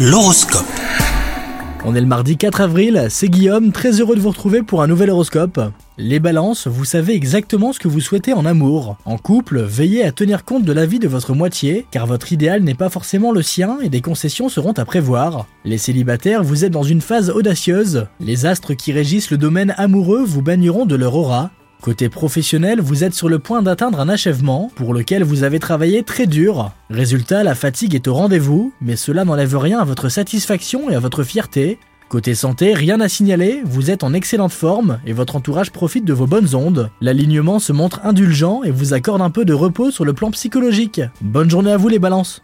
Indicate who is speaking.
Speaker 1: L'horoscope.
Speaker 2: On est le mardi 4 avril, c'est Guillaume, très heureux de vous retrouver pour un nouvel horoscope. Les balances, vous savez exactement ce que vous souhaitez en amour. En couple, veillez à tenir compte de l'avis de votre moitié, car votre idéal n'est pas forcément le sien et des concessions seront à prévoir. Les célibataires, vous êtes dans une phase audacieuse. Les astres qui régissent le domaine amoureux vous baigneront de leur aura. Côté professionnel, vous êtes sur le point d'atteindre un achèvement pour lequel vous avez travaillé très dur. Résultat, la fatigue est au rendez-vous, mais cela n'enlève rien à votre satisfaction et à votre fierté. Côté santé, rien à signaler, vous êtes en excellente forme et votre entourage profite de vos bonnes ondes. L'alignement se montre indulgent et vous accorde un peu de repos sur le plan psychologique. Bonne journée à vous les balances